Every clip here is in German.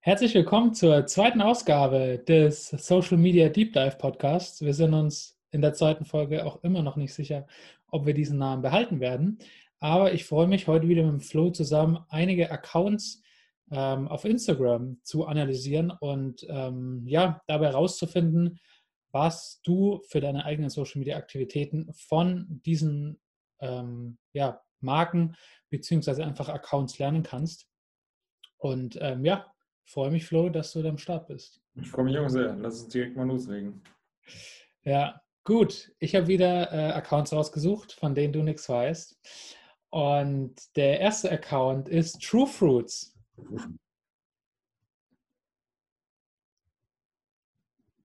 Herzlich willkommen zur zweiten Ausgabe des Social Media Deep Dive Podcasts. Wir sind uns in der zweiten Folge auch immer noch nicht sicher, ob wir diesen Namen behalten werden. Aber ich freue mich heute wieder mit Flo zusammen, einige Accounts ähm, auf Instagram zu analysieren und ähm, ja, dabei herauszufinden, was du für deine eigenen Social Media Aktivitäten von diesen ähm, ja, Marken beziehungsweise einfach Accounts lernen kannst. Und ähm, ja, freue mich, Flo, dass du da am Start bist. Ich freue mich auch sehr. Lass uns direkt mal loslegen. Ja, gut. Ich habe wieder äh, Accounts rausgesucht, von denen du nichts weißt. Und der erste Account ist True Fruits.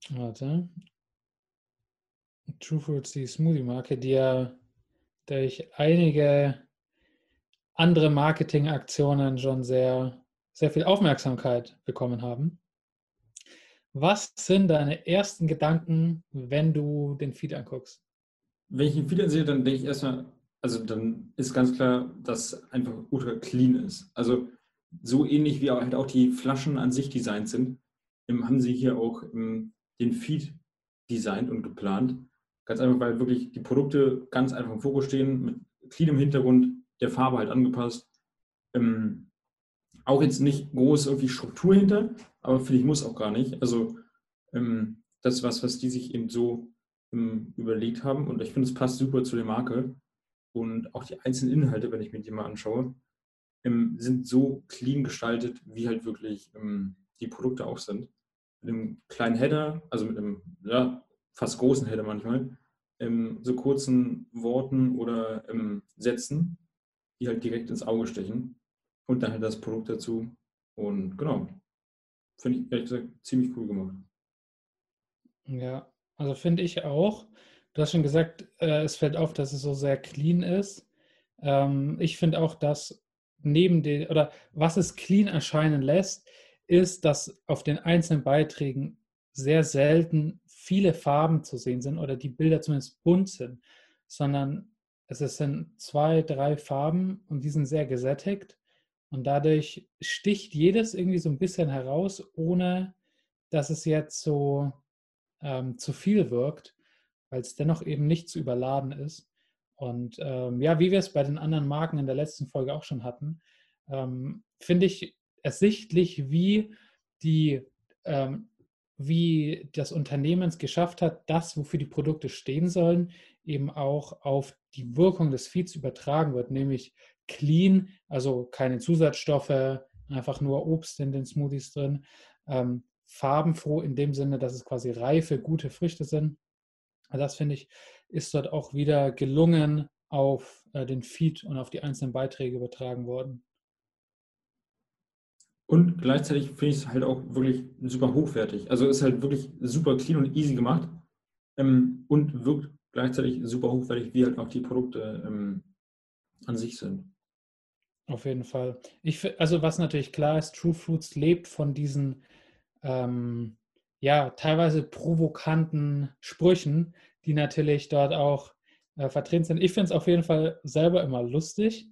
Warte. True Fruits, die Smoothie-Marke, die ja durch einige andere Marketingaktionen schon sehr sehr viel Aufmerksamkeit bekommen haben. Was sind deine ersten Gedanken, wenn du den Feed anguckst? Wenn ich den Feed ansehe, dann denke ich erstmal, also dann ist ganz klar, dass einfach ultra clean ist. Also so ähnlich wie halt auch die Flaschen an sich designt sind, haben sie hier auch den Feed designt und geplant. Ganz einfach, weil wirklich die Produkte ganz einfach im Fokus stehen, mit cleanem Hintergrund, der Farbe halt angepasst. Ähm, auch jetzt nicht groß irgendwie Struktur hinter, aber finde ich muss auch gar nicht. Also ähm, das ist was, was die sich eben so ähm, überlegt haben und ich finde, es passt super zu der Marke. Und auch die einzelnen Inhalte, wenn ich mir die mal anschaue, ähm, sind so clean gestaltet, wie halt wirklich ähm, die Produkte auch sind. Mit einem kleinen Header, also mit einem ja, fast großen Header manchmal, ähm, so kurzen Worten oder ähm, Sätzen, die halt direkt ins Auge stechen und dann halt das Produkt dazu. Und genau, finde ich ehrlich gesagt ziemlich cool gemacht. Ja, also finde ich auch. Du hast schon gesagt, äh, es fällt auf, dass es so sehr clean ist. Ähm, ich finde auch, dass neben den, oder was es clean erscheinen lässt, ist, dass auf den einzelnen Beiträgen sehr selten viele Farben zu sehen sind oder die Bilder zumindest bunt sind, sondern es sind zwei, drei Farben und die sind sehr gesättigt und dadurch sticht jedes irgendwie so ein bisschen heraus, ohne dass es jetzt so ähm, zu viel wirkt, weil es dennoch eben nicht zu überladen ist. Und ähm, ja, wie wir es bei den anderen Marken in der letzten Folge auch schon hatten, ähm, finde ich ersichtlich, wie die, ähm, wie das Unternehmen es geschafft hat, das, wofür die Produkte stehen sollen, eben auch auf die Wirkung des Feeds übertragen wird, nämlich clean, also keine Zusatzstoffe, einfach nur Obst in den Smoothies drin. Ähm, farbenfroh in dem Sinne, dass es quasi reife, gute Früchte sind. Das finde ich, ist dort auch wieder gelungen auf äh, den Feed und auf die einzelnen Beiträge übertragen worden. Und gleichzeitig finde ich es halt auch wirklich super hochwertig. Also ist halt wirklich super clean und easy gemacht ähm, und wirkt gleichzeitig super hochwertig, wie halt auch die Produkte ähm, an sich sind. Auf jeden Fall. Ich, also was natürlich klar ist, True Fruits lebt von diesen ähm, ja teilweise provokanten Sprüchen, die natürlich dort auch äh, vertreten sind. Ich finde es auf jeden Fall selber immer lustig.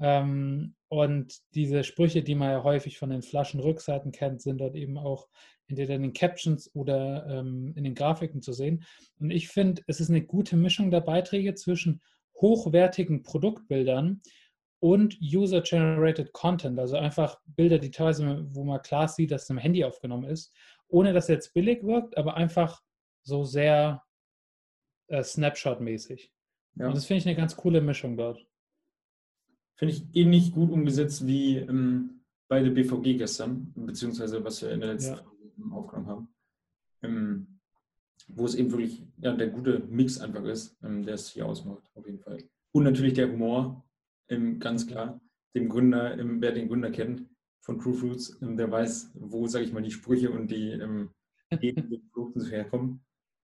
Ähm, und diese Sprüche, die man ja häufig von den Flaschenrückseiten kennt, sind dort eben auch entweder in den Captions oder ähm, in den Grafiken zu sehen. Und ich finde, es ist eine gute Mischung der Beiträge zwischen hochwertigen Produktbildern, und User-Generated Content, also einfach Bilder, die teilweise, wo man klar sieht, dass es im Handy aufgenommen ist, ohne dass es jetzt billig wirkt, aber einfach so sehr äh, Snapshot-mäßig. Ja. Und das finde ich eine ganz coole Mischung dort. Finde ich ähnlich gut umgesetzt wie ähm, bei der BVG gestern, beziehungsweise was wir in der letzten ja. Aufgenommen haben. Ähm, wo es eben wirklich ja, der gute Mix einfach ist, ähm, der es hier ausmacht, auf jeden Fall. Und natürlich der Humor, ähm, ganz klar. Dem Gründer, ähm, wer den Gründer kennt von True Fruits, ähm, der weiß, wo, sage ich mal, die Sprüche und die ähm, Produkten herkommen.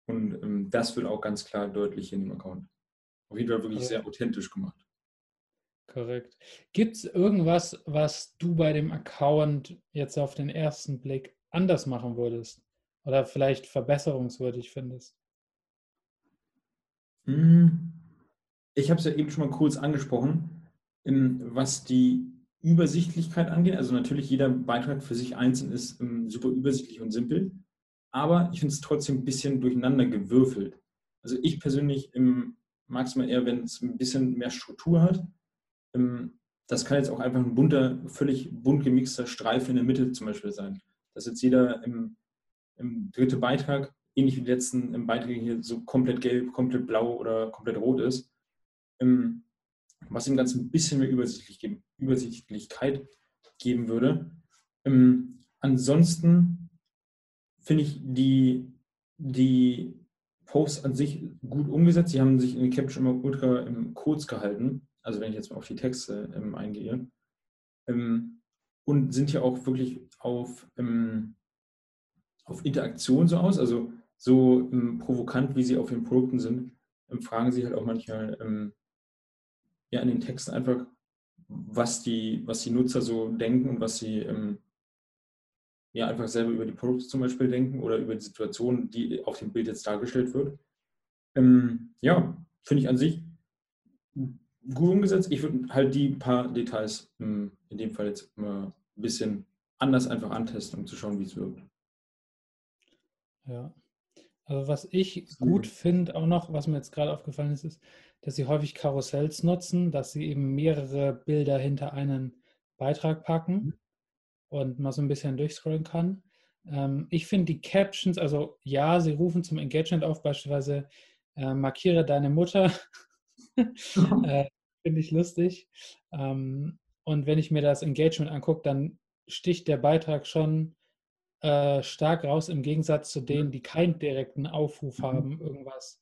Und ähm, das wird auch ganz klar deutlich in dem Account. Auf jeden Fall wirklich sehr authentisch gemacht. Korrekt. Gibt es irgendwas, was du bei dem Account jetzt auf den ersten Blick anders machen würdest? Oder vielleicht verbesserungswürdig findest? Hm. Ich habe es ja eben schon mal kurz angesprochen was die Übersichtlichkeit angeht. Also natürlich jeder Beitrag für sich einzeln ist ähm, super übersichtlich und simpel, aber ich finde es trotzdem ein bisschen durcheinander gewürfelt. Also ich persönlich ähm, mag es mal eher, wenn es ein bisschen mehr Struktur hat. Ähm, das kann jetzt auch einfach ein bunter, völlig bunt gemixter Streifen in der Mitte zum Beispiel sein. Dass jetzt jeder im, im dritten Beitrag, ähnlich wie die letzten im Beitrag hier, so komplett gelb, komplett blau oder komplett rot ist. Ähm, was dem Ganzen ein bisschen mehr Übersichtlich Übersichtlichkeit geben würde. Ähm, ansonsten finde ich die, die Posts an sich gut umgesetzt. Sie haben sich in den Caption immer ultra kurz gehalten. Also wenn ich jetzt mal auf die Texte ähm, eingehe. Ähm, und sind hier auch wirklich auf, ähm, auf Interaktion so aus. Also so ähm, provokant, wie sie auf den Produkten sind, ähm, fragen sie halt auch manchmal ähm, ja in den Texten einfach, was die, was die Nutzer so denken und was sie ähm, ja einfach selber über die Produkte zum Beispiel denken oder über die Situation, die auf dem Bild jetzt dargestellt wird. Ähm, ja, finde ich an sich gut umgesetzt. Ich würde halt die paar Details ähm, in dem Fall jetzt mal ein bisschen anders einfach antesten, um zu schauen, wie es wirkt. Ja. Also was ich gut finde auch noch, was mir jetzt gerade aufgefallen ist, ist, dass sie häufig Karussells nutzen, dass sie eben mehrere Bilder hinter einen Beitrag packen mhm. und man so ein bisschen durchscrollen kann. Ähm, ich finde die Captions, also ja, sie rufen zum Engagement auf, beispielsweise äh, markiere deine Mutter. äh, finde ich lustig. Ähm, und wenn ich mir das Engagement angucke, dann sticht der Beitrag schon äh, stark raus im Gegensatz zu denen, die keinen direkten Aufruf mhm. haben, irgendwas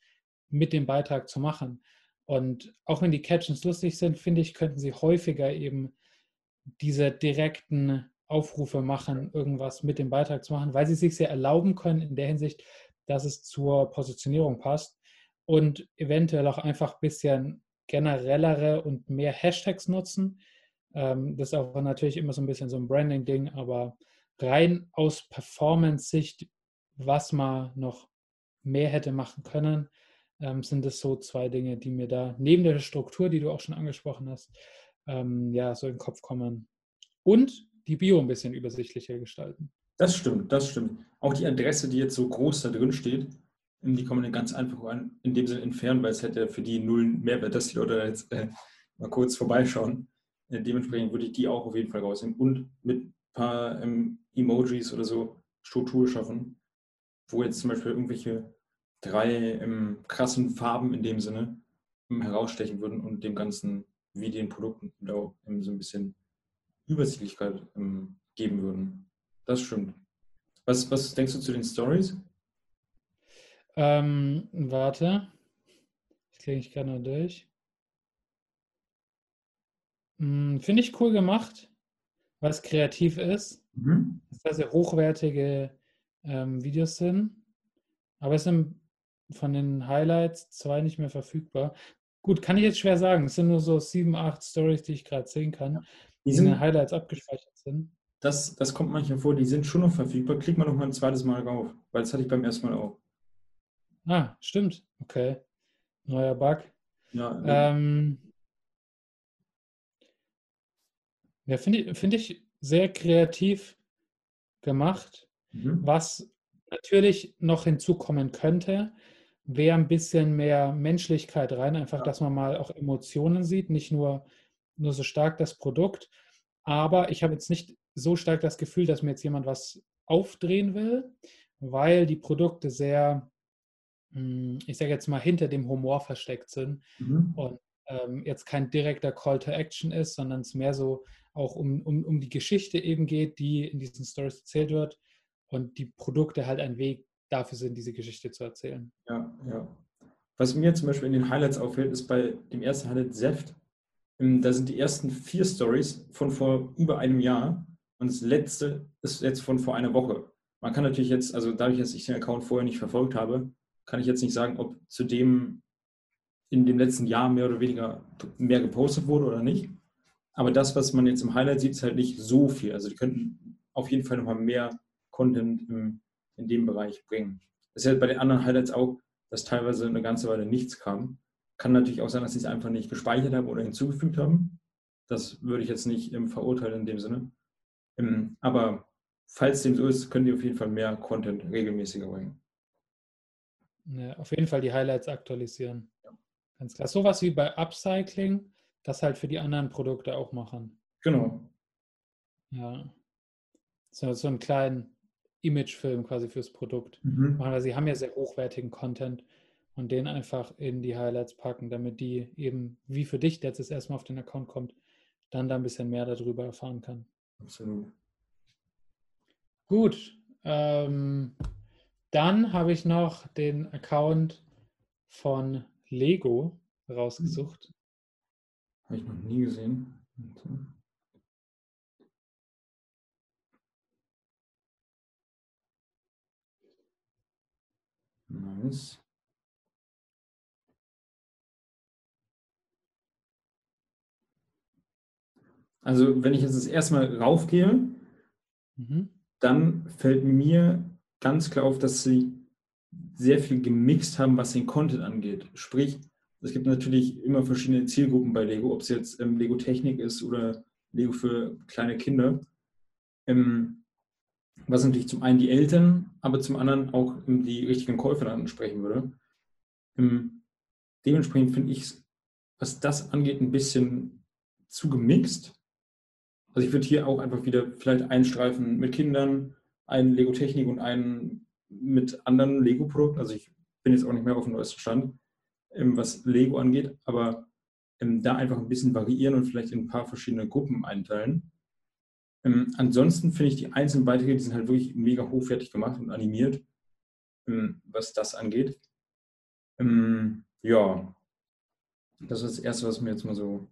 mit dem Beitrag zu machen. Und auch wenn die Captions lustig sind, finde ich, könnten sie häufiger eben diese direkten Aufrufe machen, irgendwas mit dem Beitrag zu machen, weil sie sich sehr erlauben können in der Hinsicht, dass es zur Positionierung passt und eventuell auch einfach ein bisschen generellere und mehr Hashtags nutzen. Ähm, das ist auch natürlich immer so ein bisschen so ein Branding-Ding, aber rein aus Performance-Sicht, was man noch mehr hätte machen können, ähm, sind es so zwei Dinge, die mir da neben der Struktur, die du auch schon angesprochen hast, ähm, ja, so in den Kopf kommen. Und die Bio ein bisschen übersichtlicher gestalten. Das stimmt, das stimmt. Auch die Adresse, die jetzt so groß da drin steht, die kann man ganz einfach in dem Sinne entfernen, weil es hätte für die null Mehrwert, dass die Leute jetzt äh, mal kurz vorbeischauen. Äh, dementsprechend würde ich die auch auf jeden Fall rausnehmen und mit ein paar ähm, Emojis oder so Struktur schaffen, wo jetzt zum Beispiel irgendwelche drei ähm, krassen Farben in dem Sinne ähm, herausstechen würden und dem Ganzen wie den Produkten so ein bisschen Übersichtlichkeit ähm, geben würden. Das stimmt. Was, was denkst du zu den Stories? Ähm, warte. Das klinge ich gerade durch. Hm, Finde ich cool gemacht, weil es kreativ ist. Mhm. Dass sehr hochwertige ähm, Videos sind. Aber es sind von den Highlights zwei nicht mehr verfügbar. Gut, kann ich jetzt schwer sagen. Es sind nur so sieben, acht Stories, die ich gerade sehen kann, die, die in den Highlights abgespeichert sind. Das, das kommt manchmal vor, die sind schon noch verfügbar. Klick mal noch mal ein zweites Mal drauf, weil das hatte ich beim ersten Mal auch. Ah, stimmt. Okay. Neuer Bug. Ja, ähm, ja finde ich, find ich sehr kreativ gemacht. Mhm. Was natürlich noch hinzukommen könnte, wäre ein bisschen mehr Menschlichkeit rein, einfach, dass man mal auch Emotionen sieht, nicht nur, nur so stark das Produkt. Aber ich habe jetzt nicht so stark das Gefühl, dass mir jetzt jemand was aufdrehen will, weil die Produkte sehr, hm, ich sage jetzt mal, hinter dem Humor versteckt sind mhm. und ähm, jetzt kein direkter Call to Action ist, sondern es mehr so auch um, um, um die Geschichte eben geht, die in diesen Stories erzählt wird und die Produkte halt ein Weg dafür sind, diese Geschichte zu erzählen. Ja, ja. Was mir zum Beispiel in den Highlights auffällt, ist bei dem ersten Highlight Seft. Ähm, da sind die ersten vier Stories von vor über einem Jahr und das letzte ist jetzt von vor einer Woche. Man kann natürlich jetzt, also dadurch, dass ich den Account vorher nicht verfolgt habe, kann ich jetzt nicht sagen, ob zu dem in dem letzten Jahr mehr oder weniger mehr gepostet wurde oder nicht. Aber das, was man jetzt im Highlight sieht, ist halt nicht so viel. Also die könnten auf jeden Fall nochmal mehr Content im, in dem Bereich bringen. Das ist ja bei den anderen Highlights auch, dass teilweise eine ganze Weile nichts kam. Kann natürlich auch sein, dass sie es einfach nicht gespeichert haben oder hinzugefügt haben. Das würde ich jetzt nicht verurteilen in dem Sinne. Ähm, aber falls dem so ist, könnt ihr auf jeden Fall mehr Content regelmäßiger bringen. Ja, auf jeden Fall die Highlights aktualisieren. Ja. Ganz klar. Sowas wie bei Upcycling, das halt für die anderen Produkte auch machen. Genau. Ja. So, so einen kleinen Imagefilm quasi fürs Produkt mhm. machen, weil sie haben ja sehr hochwertigen Content und den einfach in die Highlights packen, damit die eben, wie für dich, der jetzt erstmal auf den Account kommt, dann da ein bisschen mehr darüber erfahren kann. Absolut. Gut. Ähm, dann habe ich noch den Account von Lego rausgesucht. Habe ich noch nie gesehen. Nice. Also wenn ich jetzt das erstmal raufgehe, mhm. dann fällt mir ganz klar auf, dass sie sehr viel gemixt haben, was den Content angeht. Sprich, es gibt natürlich immer verschiedene Zielgruppen bei Lego, ob es jetzt ähm, Lego Technik ist oder Lego für kleine Kinder. Ähm, was natürlich zum einen die Eltern, aber zum anderen auch die richtigen Käufer dann ansprechen würde. Ähm, dementsprechend finde ich es, was das angeht, ein bisschen zu gemixt. Also ich würde hier auch einfach wieder vielleicht einen Streifen mit Kindern, einen Lego Technik und einen mit anderen Lego-Produkten. Also ich bin jetzt auch nicht mehr auf dem neuesten Stand, ähm, was Lego angeht, aber ähm, da einfach ein bisschen variieren und vielleicht in ein paar verschiedene Gruppen einteilen. Ähm, ansonsten finde ich die einzelnen Beiträge, die sind halt wirklich mega hochwertig gemacht und animiert, was das angeht. ja, das ist das Erste, was mir jetzt mal so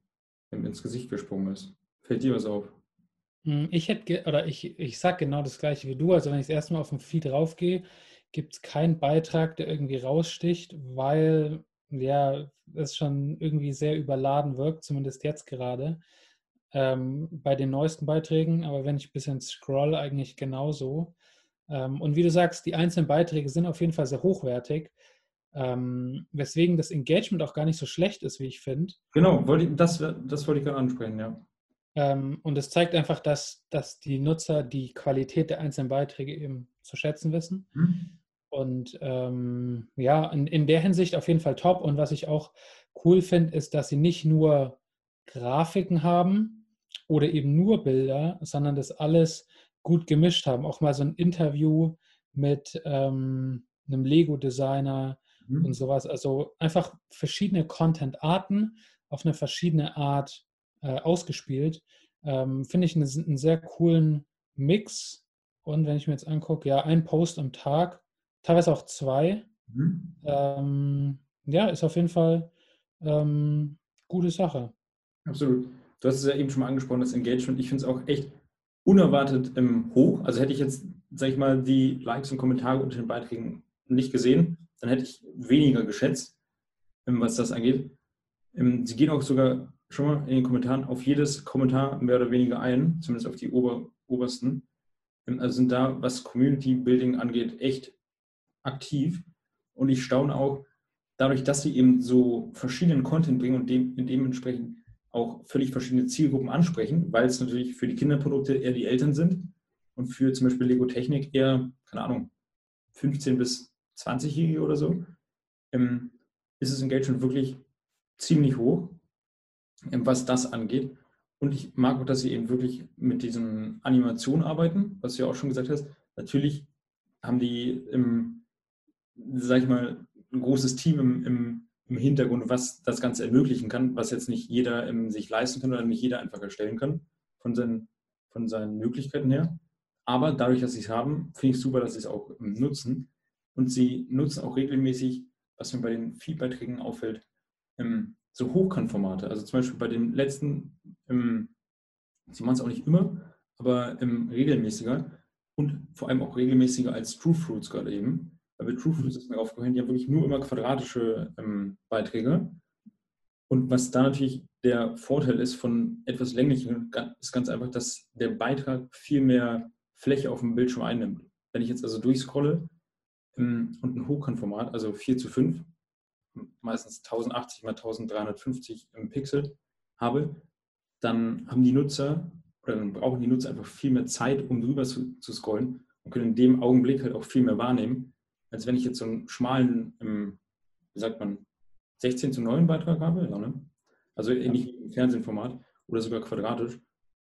ins Gesicht gesprungen ist. Fällt dir was auf? Hm, ich hätte, oder ich, ich sage genau das gleiche wie du. Also wenn ich das erste Mal auf dem Feed raufgehe, gibt es keinen Beitrag, der irgendwie raussticht, weil ja, es schon irgendwie sehr überladen wirkt, zumindest jetzt gerade. Ähm, bei den neuesten Beiträgen, aber wenn ich ein bisschen scroll, eigentlich genauso. Ähm, und wie du sagst, die einzelnen Beiträge sind auf jeden Fall sehr hochwertig, ähm, weswegen das Engagement auch gar nicht so schlecht ist, wie ich finde. Genau, das, das wollte ich gerade ansprechen, ja. Ähm, und es zeigt einfach, dass, dass die Nutzer die Qualität der einzelnen Beiträge eben zu schätzen wissen. Mhm. Und ähm, ja, in, in der Hinsicht auf jeden Fall top. Und was ich auch cool finde, ist, dass sie nicht nur Grafiken haben oder eben nur Bilder, sondern das alles gut gemischt haben. Auch mal so ein Interview mit ähm, einem Lego-Designer mhm. und sowas. Also einfach verschiedene Content-Arten auf eine verschiedene Art äh, ausgespielt. Ähm, Finde ich einen, einen, sehr coolen Mix. Und wenn ich mir jetzt angucke, ja, ein Post am Tag, teilweise auch zwei. Mhm. Ähm, ja, ist auf jeden Fall ähm, gute Sache. Absolut. Du hast es ja eben schon mal angesprochen, das Engagement. Ich finde es auch echt unerwartet ähm, hoch. Also hätte ich jetzt, sag ich mal, die Likes und Kommentare unter den Beiträgen nicht gesehen, dann hätte ich weniger geschätzt, ähm, was das angeht. Ähm, sie gehen auch sogar schon mal in den Kommentaren auf jedes Kommentar mehr oder weniger ein, zumindest auf die ober, obersten. Ähm, also sind da, was Community Building angeht, echt aktiv. Und ich staune auch, dadurch, dass sie eben so verschiedenen Content bringen und dem, dementsprechend auch völlig verschiedene Zielgruppen ansprechen, weil es natürlich für die Kinderprodukte eher die Eltern sind und für zum Beispiel Lego Technik eher, keine Ahnung, 15 bis 20-Jährige oder so, ähm, ist das Engagement wirklich ziemlich hoch. Ähm, was das angeht. Und ich mag auch, dass sie eben wirklich mit diesen Animationen arbeiten, was du ja auch schon gesagt hast. Natürlich haben die, im, sag ich mal, ein großes Team im, im, im Hintergrund, was das Ganze ermöglichen kann, was jetzt nicht jeder ähm, sich leisten kann oder nicht jeder einfach erstellen kann, von seinen, von seinen Möglichkeiten her. Aber dadurch, dass sie es haben, finde ich super, dass sie es auch ähm, nutzen. Und sie nutzen auch regelmäßig, was mir bei den Feedbeiträgen auffällt, ähm, so Hochkantformate. Also zum Beispiel bei dem letzten, ähm, sie machen es auch nicht immer, aber ähm, regelmäßiger und vor allem auch regelmäßiger als True Fruits gerade eben. Weil bei True Fruits ist mir aufgefallen, die haben wirklich nur immer quadratische ähm, Beiträge. Und was da natürlich der Vorteil ist von etwas länglichen, ist ganz einfach, dass der Beitrag viel mehr Fläche auf dem Bildschirm einnimmt. Wenn ich jetzt also durchscrolle ähm, und ein Hochkantformat, also 4 zu 5, meistens 1080 x 1350 im Pixel habe, dann haben die Nutzer oder dann brauchen die Nutzer einfach viel mehr Zeit, um drüber zu, zu scrollen und können in dem Augenblick halt auch viel mehr wahrnehmen, als wenn ich jetzt so einen schmalen, ähm, wie sagt man, 16 zu 9 Beitrag habe, ja, ne? also ähnlich wie im Fernsehformat oder sogar quadratisch,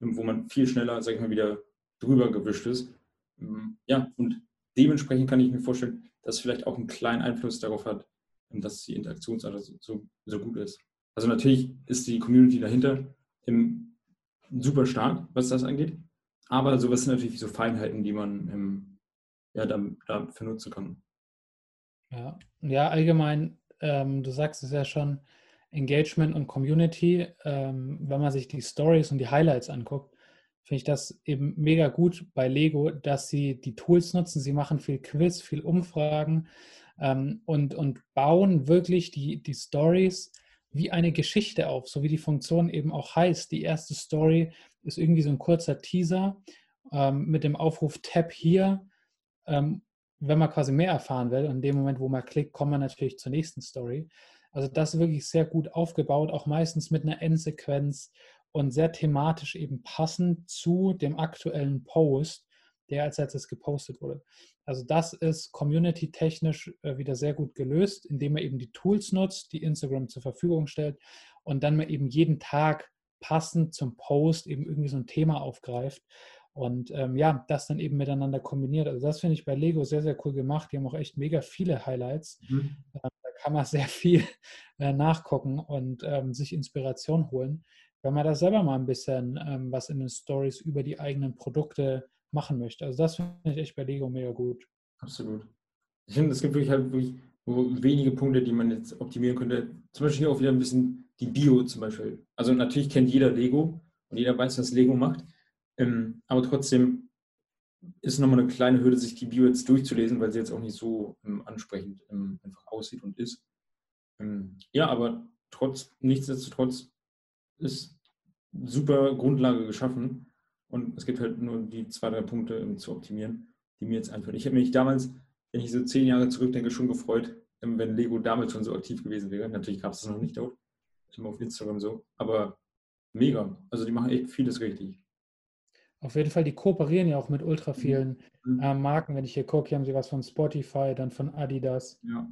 ähm, wo man viel schneller, sag ich mal, wieder drüber gewischt ist. Ähm, ja, und dementsprechend kann ich mir vorstellen, dass vielleicht auch einen kleinen Einfluss darauf hat, dass die Interaktionsart so, so gut ist. Also natürlich ist die Community dahinter super stark, was das angeht. Aber sowas sind natürlich so Feinheiten, die man ja, da, dafür nutzen kann. Ja, ja allgemein, ähm, du sagst es ja schon, Engagement und Community, ähm, wenn man sich die Stories und die Highlights anguckt, finde ich das eben mega gut bei Lego, dass sie die Tools nutzen. Sie machen viel Quiz, viel Umfragen ähm, und, und bauen wirklich die, die Stories wie eine Geschichte auf, so wie die Funktion eben auch heißt. Die erste Story ist irgendwie so ein kurzer Teaser ähm, mit dem Aufruf Tab hier. Ähm, wenn man quasi mehr erfahren will, in dem Moment, wo man klickt, kommt man natürlich zur nächsten Story. Also das ist wirklich sehr gut aufgebaut, auch meistens mit einer Endsequenz und sehr thematisch eben passend zu dem aktuellen Post, der als letztes gepostet wurde. Also das ist community-technisch äh, wieder sehr gut gelöst, indem man eben die Tools nutzt, die Instagram zur Verfügung stellt und dann man eben jeden Tag passend zum Post eben irgendwie so ein Thema aufgreift und ähm, ja, das dann eben miteinander kombiniert. Also das finde ich bei Lego sehr, sehr cool gemacht. Die haben auch echt mega viele Highlights. Mhm. Ähm, da kann man sehr viel äh, nachgucken und ähm, sich Inspiration holen, wenn man da selber mal ein bisschen ähm, was in den Stories über die eigenen Produkte machen möchte. Also das finde ich echt bei Lego mega gut. Absolut. Ich finde, es gibt wirklich halt wirklich wenige Punkte, die man jetzt optimieren könnte. Zum Beispiel hier auch wieder ein bisschen die Bio zum Beispiel. Also natürlich kennt jeder Lego und jeder weiß, was Lego macht. Ähm, aber trotzdem ist nochmal eine kleine Hürde, sich die Bio jetzt durchzulesen, weil sie jetzt auch nicht so ähm, ansprechend ähm, einfach aussieht und ist. Ähm, ja, aber trotz, nichtsdestotrotz ist super Grundlage geschaffen und es gibt halt nur die zwei, drei Punkte ähm, zu optimieren, die mir jetzt einfallen. Ich habe mich damals, wenn ich so zehn Jahre zurückdenke, schon gefreut, ähm, wenn Lego damals schon so aktiv gewesen wäre. Natürlich gab es das noch nicht dort, immer auf Instagram so, aber mega. Also die machen echt vieles richtig. Auf jeden Fall, die kooperieren ja auch mit ultra mhm. vielen mhm. äh, Marken. Wenn ich hier gucke, hier haben sie was von Spotify, dann von Adidas, ja.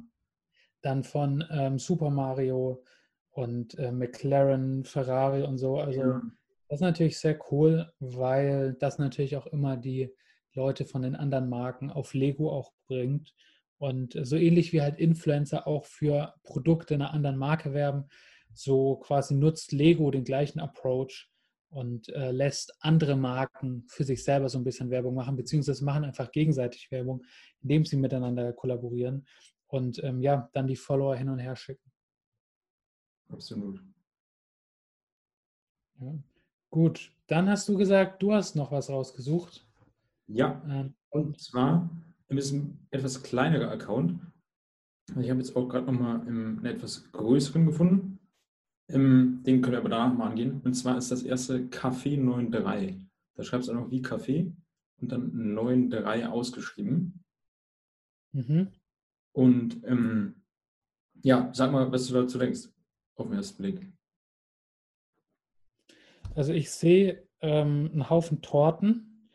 dann von ähm, Super Mario und äh, McLaren, Ferrari und so. Also ja. das ist natürlich sehr cool, weil das natürlich auch immer die Leute von den anderen Marken auf Lego auch bringt. Und so ähnlich wie halt Influencer auch für Produkte einer anderen Marke werben, so quasi nutzt Lego den gleichen Approach und äh, lässt andere Marken für sich selber so ein bisschen Werbung machen, beziehungsweise machen einfach gegenseitig Werbung, indem sie miteinander kollaborieren und ähm, ja, dann die Follower hin und her schicken. Absolut. Ja. Gut, dann hast du gesagt, du hast noch was rausgesucht. Ja, ähm, und zwar ein etwas kleinerer Account. Ich habe jetzt auch gerade nochmal einen etwas größeren gefunden. Ähm, den können wir aber danach mal angehen. Und zwar ist das erste Café 93. Da schreibst du auch noch wie Kaffee und dann 93 ausgeschrieben. Mhm. Und ähm, ja, sag mal, was du dazu denkst, auf den ersten Blick. Also ich sehe ähm, einen Haufen Torten,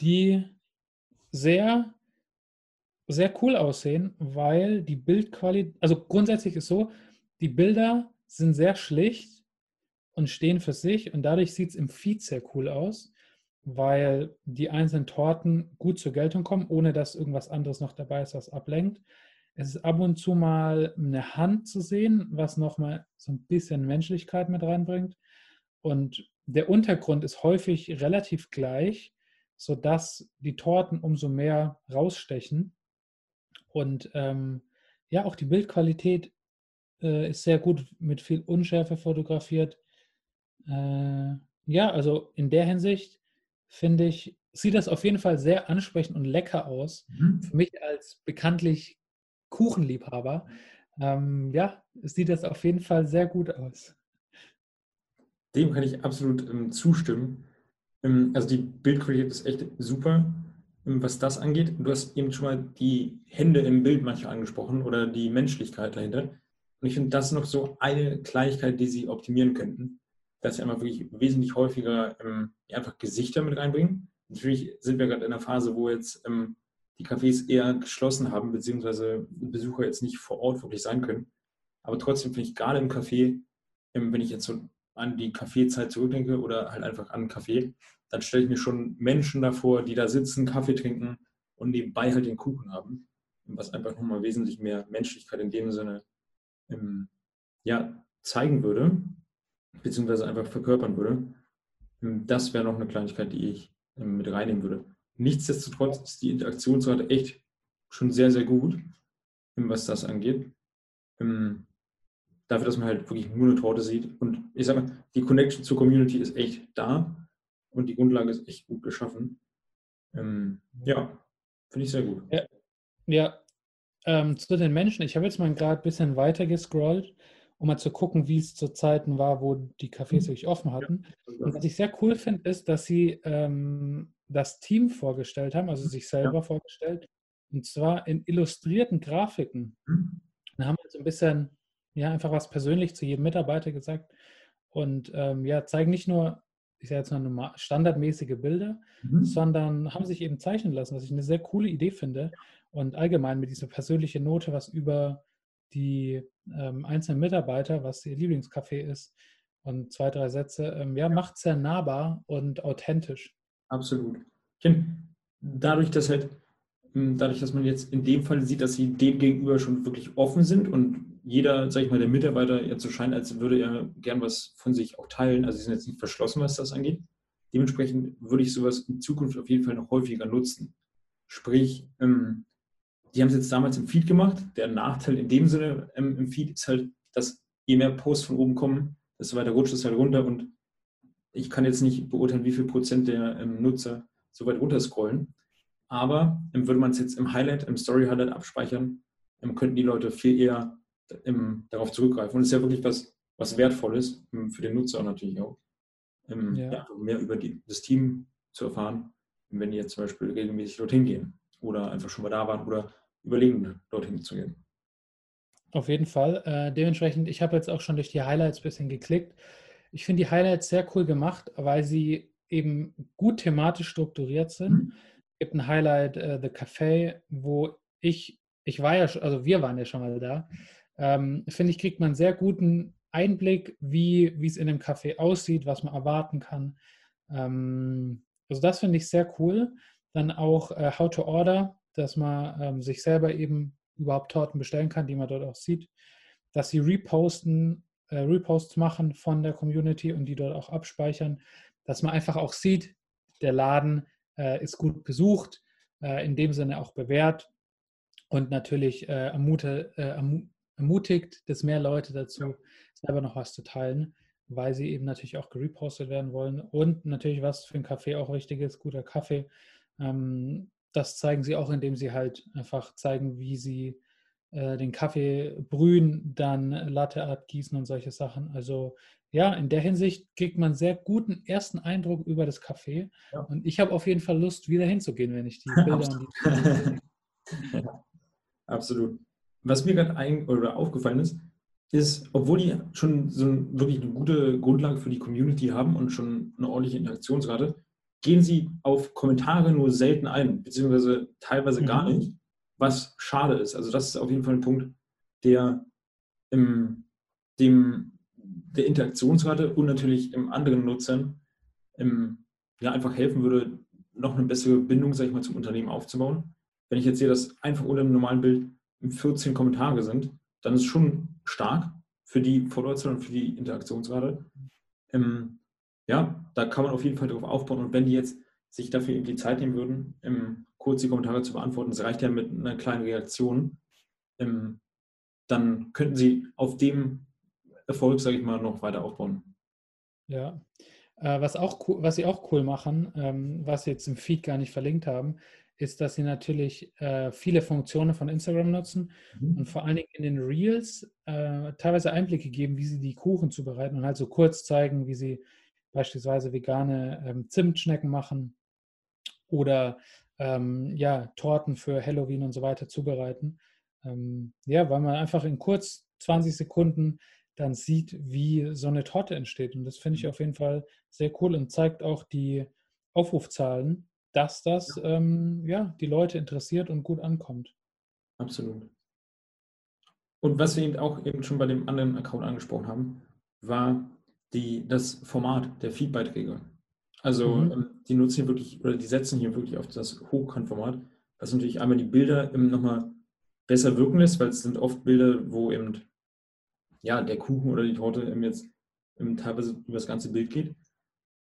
die sehr, sehr cool aussehen, weil die Bildqualität, also grundsätzlich ist so, die Bilder sind sehr schlicht und stehen für sich und dadurch sieht es im Feed sehr cool aus, weil die einzelnen Torten gut zur Geltung kommen, ohne dass irgendwas anderes noch dabei ist, was ablenkt. Es ist ab und zu mal eine Hand zu sehen, was nochmal so ein bisschen Menschlichkeit mit reinbringt. Und der Untergrund ist häufig relativ gleich, sodass die Torten umso mehr rausstechen. Und ähm, ja, auch die Bildqualität äh, ist sehr gut mit viel Unschärfe fotografiert. Äh, ja, also in der Hinsicht finde ich, sieht das auf jeden Fall sehr ansprechend und lecker aus. Mhm. Für mich als bekanntlich Kuchenliebhaber, ähm, ja, sieht das auf jeden Fall sehr gut aus. Dem kann ich absolut ähm, zustimmen. Ähm, also die Bildqualität ist echt super, ähm, was das angeht. Du hast eben schon mal die Hände im Bild manchmal angesprochen oder die Menschlichkeit dahinter. Und ich finde, das ist noch so eine Kleinigkeit, die sie optimieren könnten. dass sie einfach wirklich wesentlich häufiger ähm, einfach Gesichter mit reinbringen. Natürlich sind wir gerade in einer Phase, wo jetzt ähm, die Cafés eher geschlossen haben, beziehungsweise Besucher jetzt nicht vor Ort wirklich sein können. Aber trotzdem finde ich gerade im Café, ähm, wenn ich jetzt so an die Kaffeezeit zurückdenke oder halt einfach an Kaffee, dann stelle ich mir schon Menschen davor, die da sitzen, Kaffee trinken und nebenbei halt den Kuchen haben, was einfach nochmal wesentlich mehr Menschlichkeit in dem Sinne ähm, ja, zeigen würde, beziehungsweise einfach verkörpern würde. Ähm, das wäre noch eine Kleinigkeit, die ich ähm, mit reinnehmen würde. Nichtsdestotrotz ist die Interaktionsrate echt schon sehr, sehr gut, was das angeht. Ähm, dafür, dass man halt wirklich nur eine Torte sieht. Und ich sage mal, die Connection zur Community ist echt da und die Grundlage ist echt gut geschaffen. Ähm, ja, finde ich sehr gut. Ja, ja. Ähm, zu den Menschen. Ich habe jetzt mal gerade ein bisschen weiter gescrollt, um mal zu gucken, wie es zu Zeiten war, wo die Cafés mhm. wirklich offen hatten. Und was ich sehr cool finde, ist, dass sie ähm, das Team vorgestellt haben, also sich selber ja. vorgestellt, und zwar in illustrierten Grafiken. Mhm. Da haben wir so ein bisschen, ja, einfach was persönlich zu jedem Mitarbeiter gesagt und ähm, ja, zeigen nicht nur, ich sage jetzt mal standardmäßige Bilder, mhm. sondern haben sich eben zeichnen lassen, was ich eine sehr coole Idee finde und allgemein mit dieser persönlichen Note, was über die ähm, einzelnen Mitarbeiter, was ihr Lieblingscafé ist und zwei, drei Sätze, ähm, ja, macht sehr nahbar und authentisch. Absolut. Dadurch, dass halt, hm, dadurch, dass man jetzt in dem Fall sieht, dass sie dem gegenüber schon wirklich offen sind und jeder, sag ich mal, der Mitarbeiter jetzt so scheint, als würde er gern was von sich auch teilen. Also sie sind jetzt nicht verschlossen, was das angeht. Dementsprechend würde ich sowas in Zukunft auf jeden Fall noch häufiger nutzen. Sprich, ähm, die haben es jetzt damals im Feed gemacht. Der Nachteil in dem Sinne ähm, im Feed ist halt, dass je mehr Posts von oben kommen, desto weiter rutscht es halt runter und ich kann jetzt nicht beurteilen, wie viel Prozent der ähm, Nutzer so weit runter scrollen. Aber ähm, würde man es jetzt im Highlight, im Story Highlight abspeichern, könnten die Leute viel eher ähm, darauf zurückgreifen. Und es ist ja wirklich was, was Wertvolles ähm, für den Nutzer natürlich auch. Ähm, ja. Ja, mehr über die, das Team zu erfahren, wenn die jetzt zum Beispiel regelmäßig dorthin gehen oder einfach schon mal da waren oder überlegen, dorthin zu gehen. Auf jeden Fall. Äh, dementsprechend, ich habe jetzt auch schon durch die Highlights ein bisschen geklickt. Ich finde die Highlights sehr cool gemacht, weil sie eben gut thematisch strukturiert sind. Mhm. Es gibt ein Highlight, uh, The Café, wo ich, ich war ja, also wir waren ja schon mal da. Ähm, finde ich, kriegt man einen sehr guten Einblick, wie, wie es in dem Café aussieht, was man erwarten kann. Ähm, also das finde ich sehr cool. Dann auch äh, How to Order, dass man ähm, sich selber eben überhaupt Torten bestellen kann, die man dort auch sieht. Dass sie reposten äh, Reposts machen von der Community und die dort auch abspeichern, dass man einfach auch sieht, der Laden äh, ist gut besucht, äh, in dem Sinne auch bewährt und natürlich äh, ermute, äh, ermutigt das mehr Leute dazu, selber noch was zu teilen, weil sie eben natürlich auch gerepostet werden wollen und natürlich was für einen Kaffee auch wichtig ist, guter Kaffee. Ähm, das zeigen sie auch, indem sie halt einfach zeigen, wie sie äh, den Kaffee brühen, dann Latte Art gießen und solche Sachen. Also ja, in der Hinsicht kriegt man sehr guten ersten Eindruck über das Kaffee. Ja. Und ich habe auf jeden Fall Lust, wieder hinzugehen, wenn ich die Bilder und die ja, Absolut. Was mir gerade aufgefallen ist, ist, obwohl die schon so wirklich eine gute Grundlage für die Community haben und schon eine ordentliche Interaktionsrate, gehen sie auf Kommentare nur selten ein, beziehungsweise teilweise mhm. gar nicht was schade ist. Also das ist auf jeden Fall ein Punkt, der im, dem, der Interaktionsrate und natürlich im anderen Nutzern im, ja, einfach helfen würde, noch eine bessere Bindung, sag ich mal, zum Unternehmen aufzubauen. Wenn ich jetzt sehe, dass einfach unter dem normalen Bild 14 Kommentare sind, dann ist es schon stark für die Followerzahl und für die Interaktionsrate. Ähm, ja, da kann man auf jeden Fall darauf aufbauen. Und wenn die jetzt sich dafür irgendwie Zeit nehmen würden, ähm, kurz die Kommentare zu beantworten. Es reicht ja mit einer kleinen Reaktion. Ähm, dann könnten Sie auf dem Erfolg, sage ich mal, noch weiter aufbauen. Ja. Äh, was, auch, was Sie auch cool machen, ähm, was Sie jetzt im Feed gar nicht verlinkt haben, ist, dass Sie natürlich äh, viele Funktionen von Instagram nutzen mhm. und vor allen Dingen in den Reels äh, teilweise Einblicke geben, wie Sie die Kuchen zubereiten und halt so kurz zeigen, wie Sie beispielsweise vegane ähm, Zimtschnecken machen oder ähm, ja, Torten für Halloween und so weiter zubereiten. Ähm, ja, weil man einfach in kurz 20 Sekunden dann sieht, wie so eine Torte entsteht. Und das finde ich auf jeden Fall sehr cool und zeigt auch die Aufrufzahlen, dass das. Ähm, ja die Leute interessiert und gut ankommt. Absolut. Und was wir eben auch eben schon bei dem anderen Account angesprochen haben, war die, das Format der Feedbeiträge. Also mhm. Ähm, die nutzen hier wirklich, oder die setzen hier wirklich auf das Hochkantformat, was natürlich einmal die Bilder nochmal besser wirken lässt, weil es sind oft Bilder, wo eben ja, der Kuchen oder die Torte eben jetzt eben teilweise über das ganze Bild geht.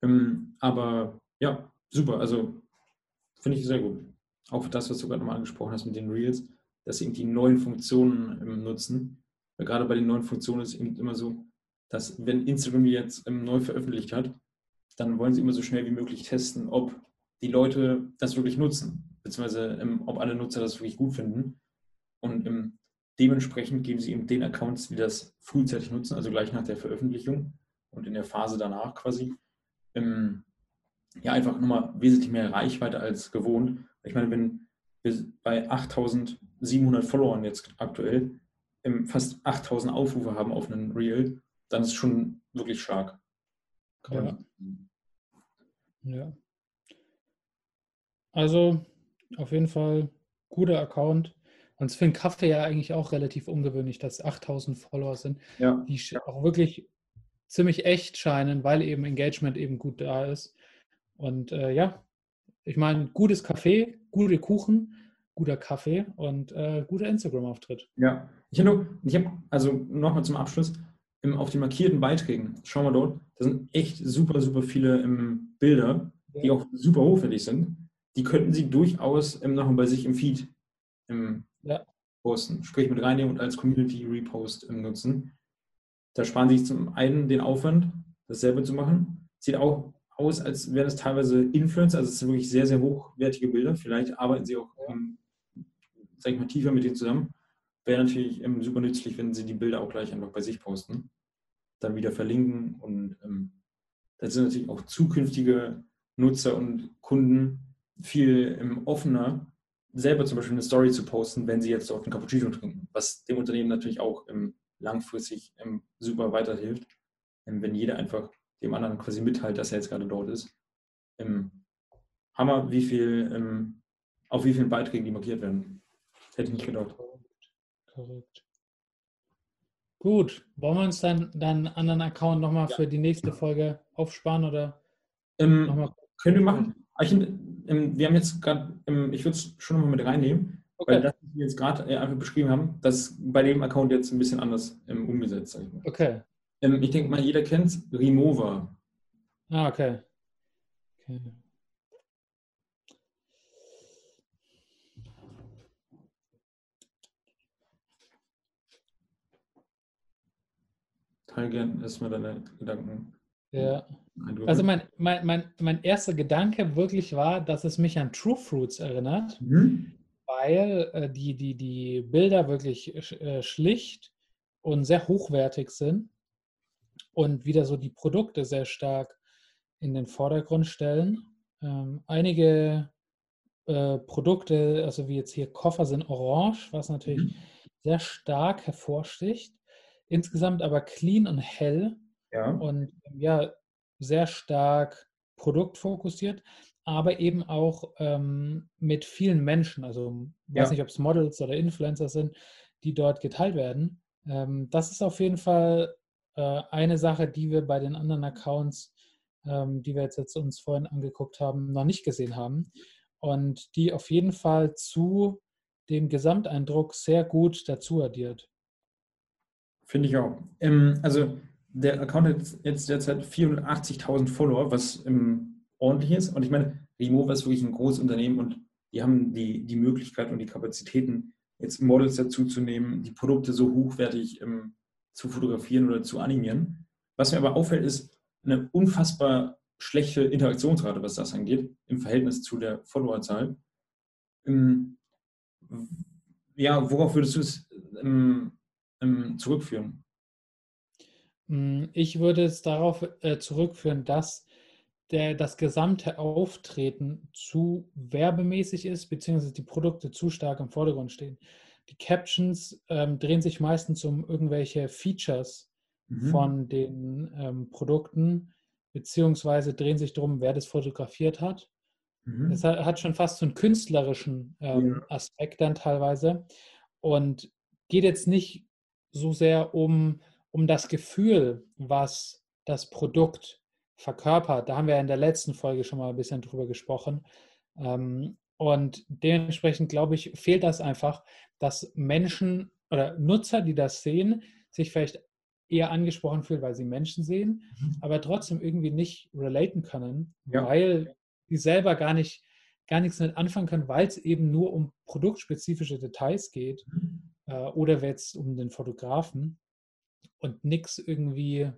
Ähm, aber ja, super. Also finde ich sehr gut. Auch das, was du gerade nochmal angesprochen hast mit den Reels, dass sie irgendwie neuen Funktionen nutzen. Weil gerade bei den neuen Funktionen ist es eben immer so, dass wenn Instagram jetzt neu veröffentlicht hat, dann wollen sie immer so schnell wie möglich testen, ob die Leute das wirklich nutzen, beziehungsweise ähm, ob alle Nutzer das wirklich gut finden. Und ähm, dementsprechend geben sie eben den Accounts, die das frühzeitig nutzen, also gleich nach der Veröffentlichung und in der Phase danach quasi, ähm, ja, einfach nochmal wesentlich mehr Reichweite als gewohnt. Ich meine, wenn wir bei 8700 Followern jetzt aktuell fast 8000 Aufrufe haben auf einen Reel, dann ist es schon wirklich stark. Ja. ja. Also auf jeden Fall guter Account. Und es einen Kaffee ja eigentlich auch relativ ungewöhnlich, dass 8000 Follower sind, ja. die auch wirklich ziemlich echt scheinen, weil eben Engagement eben gut da ist. Und äh, ja, ich meine, gutes Kaffee, gute Kuchen, guter Kaffee und äh, guter Instagram-Auftritt. Ja, ich habe, hab, also nochmal zum Abschluss, im, auf den markierten Beiträgen, schauen wir dort, da sind echt super, super viele ähm, Bilder, die auch super hochwertig sind. Die könnten Sie durchaus ähm, nochmal bei sich im Feed ähm, ja. posten, sprich mit reinnehmen und als Community Repost ähm, nutzen. Da sparen Sie sich zum einen den Aufwand, das selber zu machen. Sieht auch aus, als wären es teilweise Influencer, also es sind wirklich sehr, sehr hochwertige Bilder. Vielleicht arbeiten Sie auch, ähm, sag ich mal, tiefer mit denen zusammen. Wäre natürlich ähm, super nützlich, wenn Sie die Bilder auch gleich einfach bei sich posten, dann wieder verlinken und ähm, das sind natürlich auch zukünftige Nutzer und Kunden viel ähm, offener, selber zum Beispiel eine Story zu posten, wenn sie jetzt auf einen Cappuccino trinken, was dem Unternehmen natürlich auch ähm, langfristig ähm, super weiterhilft, ähm, wenn jeder einfach dem anderen quasi mitteilt, dass er jetzt gerade dort ist. Hammer, wie viel, auf wie vielen Beiträgen die markiert werden. Hätte ich nicht gedacht. Korrekt. Gut, wollen wir uns dann deinen anderen Account nochmal ja. für die nächste Folge aufsparen oder? Ähm, können wir machen. Ich, ähm, wir haben jetzt gerade, ähm, ich würde es schon nochmal mit reinnehmen, okay. weil das, was wir jetzt gerade äh, einfach beschrieben haben, das ist bei dem Account jetzt ein bisschen anders ähm, umgesetzt. Ich okay. Ähm, ich denke mal, jeder kennt es, Remova. Ah, okay. okay. Teil gerne erstmal deine Gedanken. Ja. Also mein, mein, mein, mein erster Gedanke wirklich war, dass es mich an True Fruits erinnert, mhm. weil äh, die, die, die Bilder wirklich äh, schlicht und sehr hochwertig sind und wieder so die Produkte sehr stark in den Vordergrund stellen. Ähm, einige äh, Produkte, also wie jetzt hier Koffer, sind orange, was natürlich mhm. sehr stark hervorsticht. Insgesamt aber clean und hell. Ja. Und ja, sehr stark produktfokussiert, aber eben auch ähm, mit vielen Menschen. Also ich weiß ja. nicht, ob es Models oder Influencer sind, die dort geteilt werden. Ähm, das ist auf jeden Fall äh, eine Sache, die wir bei den anderen Accounts, ähm, die wir jetzt, jetzt uns vorhin angeguckt haben, noch nicht gesehen haben. Und die auf jeden Fall zu dem Gesamteindruck sehr gut dazu addiert. Finde ich auch. Ähm, also der Account hat jetzt derzeit 480.000 Follower, was ähm, ordentlich ist. Und ich meine, Remova ist wirklich ein großes Unternehmen und die haben die, die Möglichkeit und die Kapazitäten, jetzt Models dazu zu nehmen, die Produkte so hochwertig ähm, zu fotografieren oder zu animieren. Was mir aber auffällt, ist eine unfassbar schlechte Interaktionsrate, was das angeht, im Verhältnis zu der Followerzahl. Ähm, ja, worauf würdest du es ähm, ähm, zurückführen? Hm, ich würde es darauf äh, zurückführen, dass der, das gesamte Auftreten zu werbemäßig ist, beziehungsweise die Produkte zu stark im Vordergrund stehen. Die Captions ähm, drehen sich meistens um irgendwelche Features, mhm. von den ähm, Produkten, beziehungsweise drehen sich darum, wer das fotografiert hat. Mhm. Das hat, hat, schon fast so einen künstlerischen ähm, ja. Aspekt dann teilweise und geht jetzt nicht so sehr um, um das Gefühl, was das Produkt verkörpert. Da haben wir in der letzten Folge schon mal ein bisschen drüber gesprochen. Ähm, und dementsprechend, glaube ich, fehlt das einfach, dass Menschen oder Nutzer, die das sehen, sich vielleicht eher angesprochen fühlen, weil sie Menschen sehen, mhm. aber trotzdem irgendwie nicht relaten können, ja. weil die selber gar nicht gar nichts mit anfangen können, weil es eben nur um produktspezifische Details geht mhm. Äh, oder jetzt um den Fotografen und nichts irgendwie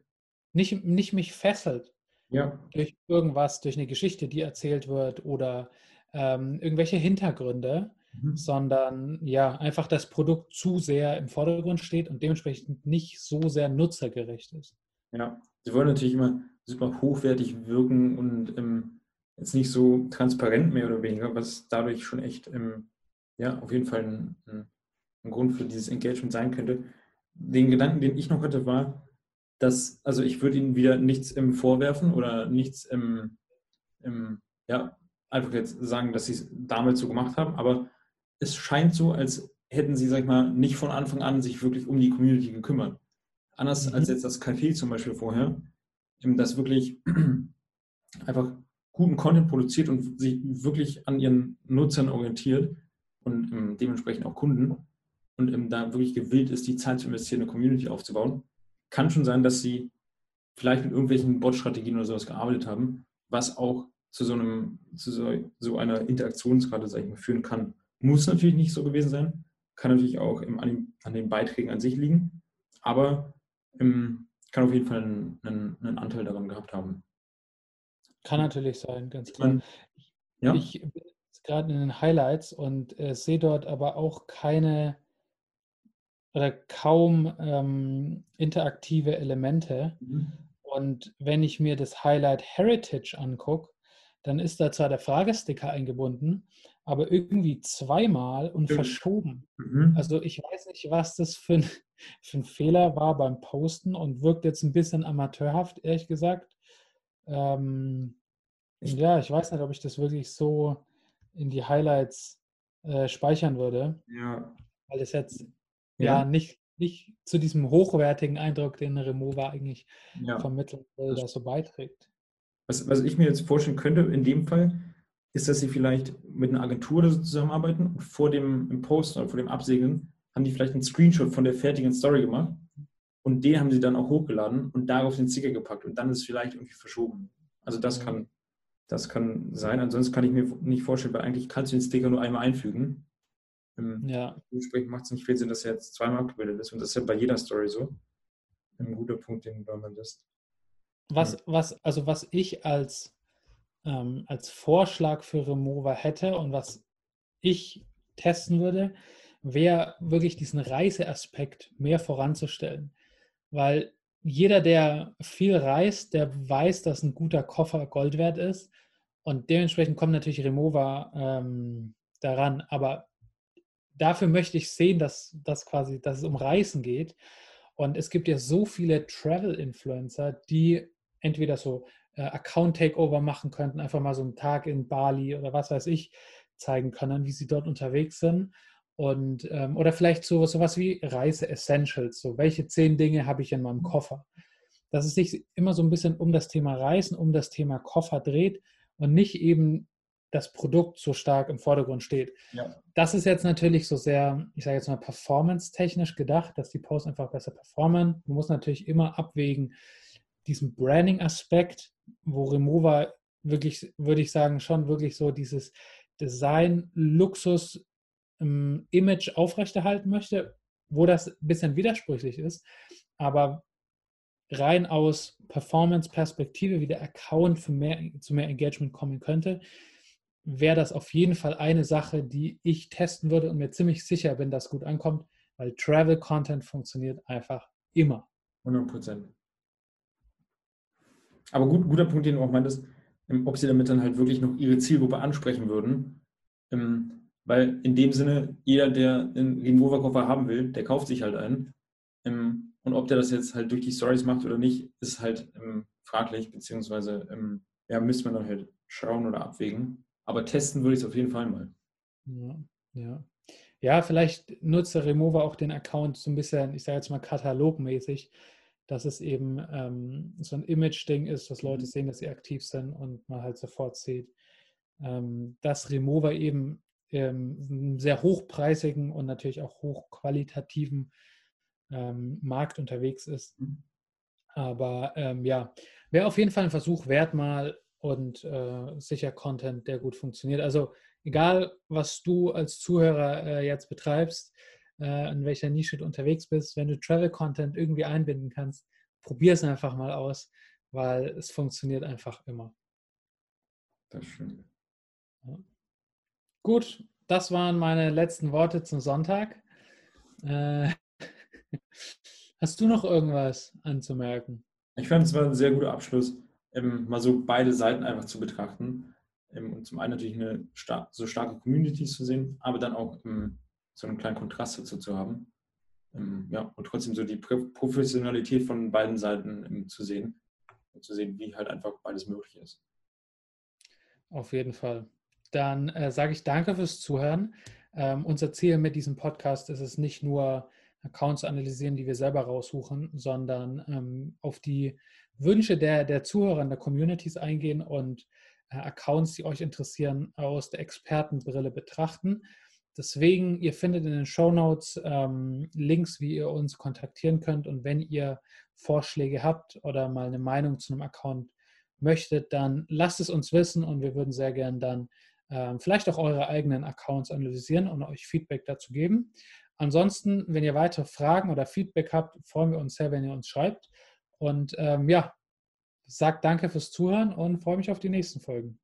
nicht, nicht mich fesselt ja. durch irgendwas, durch eine Geschichte, die erzählt wird oder ähm, irgendwelche Hintergründe, mhm. sondern ja, einfach das Produkt zu sehr im Vordergrund steht und dementsprechend nicht so sehr nutzergerecht ist. Ja, sie wollen natürlich immer super hochwertig wirken und ähm, jetzt nicht so transparent mehr oder weniger, was dadurch schon echt ähm, ja, auf jeden Fall ein, ein Grund für dieses Engagement sein könnte. Den Gedanken, den ich noch hatte, war, dass, also ich würde ihnen wieder nichts im Vorwerfen oder nichts im, im ja, einfach jetzt sagen, dass sie es damals so gemacht haben, aber es scheint so, als hätten sie, sag ich mal, nicht von Anfang an sich wirklich um die Community gekümmert. Anders mhm. als jetzt das Café zum Beispiel vorher, das wirklich einfach guten Content produziert und sich wirklich an ihren Nutzern orientiert und ähm, dementsprechend auch Kunden und ähm, da wirklich gewillt ist, die Zeit zu investieren, eine Community aufzubauen, kann schon sein, dass sie vielleicht mit irgendwelchen Bot-Strategien oder sowas gearbeitet haben, was auch zu so, einem, zu so, so einer Interaktionsrate, sag ich mal, führen kann. Muss natürlich nicht so gewesen sein, kann natürlich auch im, an, den, an, den, Beiträgen an sich liegen, aber ähm, kann auf jeden Fall einen, einen, einen, Anteil daran gehabt haben. Kann natürlich sein, ganz klar. Ja? Ich bin jetzt gerade in den Highlights und äh, sehe dort aber auch keine oder kaum ähm, interaktive Elemente. Mhm. Und wenn ich mir das Highlight Heritage angucke, dann ist da zwar der Fragesticker eingebunden, aber irgendwie zweimal und mhm. verschoben. Also ich weiß nicht, was das für ein, für ein, Fehler war beim Posten und wirkt jetzt ein bisschen amateurhaft, ehrlich gesagt. Ähm, ja, ich weiß nicht, ob ich das wirklich so in die Highlights äh, speichern würde. Ja. Weil das jetzt ja, ja nicht, nicht zu diesem hochwertigen Eindruck, den Remover eigentlich ja. vermitteln will, so beiträgt. Was, was ich mir jetzt vorstellen könnte in dem Fall, ist, dass sie vielleicht mit einer Agentur zusammenarbeiten und vor dem Post oder vor dem Absegeln haben die vielleicht einen Screenshot von der fertigen Story gemacht und den haben sie dann auch hochgeladen und darauf den Sticker gepackt und dann ist es vielleicht irgendwie verschoben. Also das kann, das kann sein. Ansonsten kann ich mir nicht vorstellen, weil eigentlich kannst du den Sticker nur einmal einfügen. Ähm, ja. Dementsprechend macht es nicht viel Sinn, dass er jetzt zweimal abgebildet ist und das ist ja bei jeder Story so. Ein guter Punkt, den du man lässt. Was, was, also was ich als, ähm, als Vorschlag für Remover hätte und was ich testen würde, wäre wirklich diesen Reiseaspekt mehr voranzustellen. Weil jeder, der viel reist, der weiß, dass ein guter Koffer Gold wert ist. Und dementsprechend kommt natürlich Remover ähm, daran. Aber dafür möchte ich sehen, dass, dass quasi, dass es um Reisen geht. Und es gibt ja so viele Travel-Influencer, die entweder so äh, Account-Takeover machen könnten, einfach mal so einen Tag in Bali oder was weiß ich zeigen können, wie sie dort unterwegs sind. Und, ähm, oder vielleicht so sowas wie Reise-Essentials. So, welche zehn Dinge habe ich in meinem Koffer? Dass es sich immer so ein bisschen um das Thema Reisen, um das Thema Koffer dreht und nicht eben das Produkt so stark im Vordergrund steht. Ja. Das ist jetzt natürlich so sehr, ich sage jetzt mal, performance-technisch gedacht, dass die Posts einfach besser performen. Man muss natürlich immer abwägen, diesen Branding-Aspekt, wo Remover wirklich, würde ich sagen, schon wirklich so dieses Design-Luxus- Image aufrechterhalten möchte, wo das ein bisschen widersprüchlich ist, aber rein aus Performance-Perspektive, wie der Account für mehr, zu mehr Engagement kommen könnte, wäre das auf jeden Fall eine Sache, die ich testen würde und mir ziemlich sicher bin, dass gut ankommt, weil Travel-Content funktioniert einfach immer. 100 Prozent. Aber gut, guter Punkt, den du auch meintest, ähm, ob sie damit dann halt wirklich noch ihre Zielgruppe ansprechen würden. Ähm, weil in dem Sinne, jeder, der einen Remover-Koffer haben will, der kauft sich halt einen. Ähm, Und ob der das jetzt halt durch die Stories macht oder nicht, ist halt fraglich, beziehungsweise ja, müsste man dann halt schauen oder abwägen. Aber testen würde ich es auf jeden Fall mal. Ja, ja. Ja, vielleicht nutzt der Remover auch den Account so ein bisschen, ich sage jetzt mal katalogmäßig, dass es eben ähm, so ein Image-Ding ist, dass Leute mhm. sehen, dass sie aktiv sind und man halt sofort sieht, ähm, dass Remover eben ähm, sehr hochpreisigen und natürlich auch hochqualitativen ähm, Markt unterwegs ist. Mhm. Aber ähm, ja, wäre auf jeden Fall ein Versuch wert mal und äh, sicher Content, der gut funktioniert. Also egal, was du als Zuhörer äh, jetzt betreibst, äh, in welcher Nische du unterwegs bist, wenn du Travel-Content irgendwie einbinden kannst, probier es einfach mal aus, weil es funktioniert einfach immer. Das stimmt. Ja. Gut, das waren meine letzten Worte zum Sonntag. Äh, hast du noch irgendwas anzumerken? Ich fand, es war ein sehr guter Abschluss, ähm, mal so beide Seiten einfach zu betrachten. Ähm, und zum einen natürlich eine star so starke Community zu sehen, aber dann auch ähm, so einen kleinen Kontrast dazu zu haben. Ähm, ja, und trotzdem so die Professionalität von beiden Seiten ähm, zu sehen und zu sehen, wie halt einfach beides möglich ist. Auf jeden Fall. Dann äh, sage ich danke fürs Zuhören. Ähm, unser Ziel mit diesem Podcast ist es nicht nur, Accounts analysieren, die wir selber raussuchen, sondern ähm, auf die Wünsche der, der Zuhörer, der Communities eingehen und äh, Accounts, die euch interessieren, aus der Expertenbrille betrachten. Deswegen, ihr findet in den Show Notes ähm, Links, wie ihr uns kontaktieren könnt. Und wenn ihr Vorschläge habt oder mal eine Meinung zu einem Account möchtet, dann lasst es uns wissen und wir würden sehr gern dann ähm, vielleicht auch eure eigenen Accounts analysieren und euch Feedback dazu geben. Ansonsten, wenn ihr weitere Fragen oder Feedback habt, freuen wir uns sehr, wenn ihr uns schreibt. Und ähm, ja, sagt danke fürs Zuhören und freue mich auf die nächsten Folgen.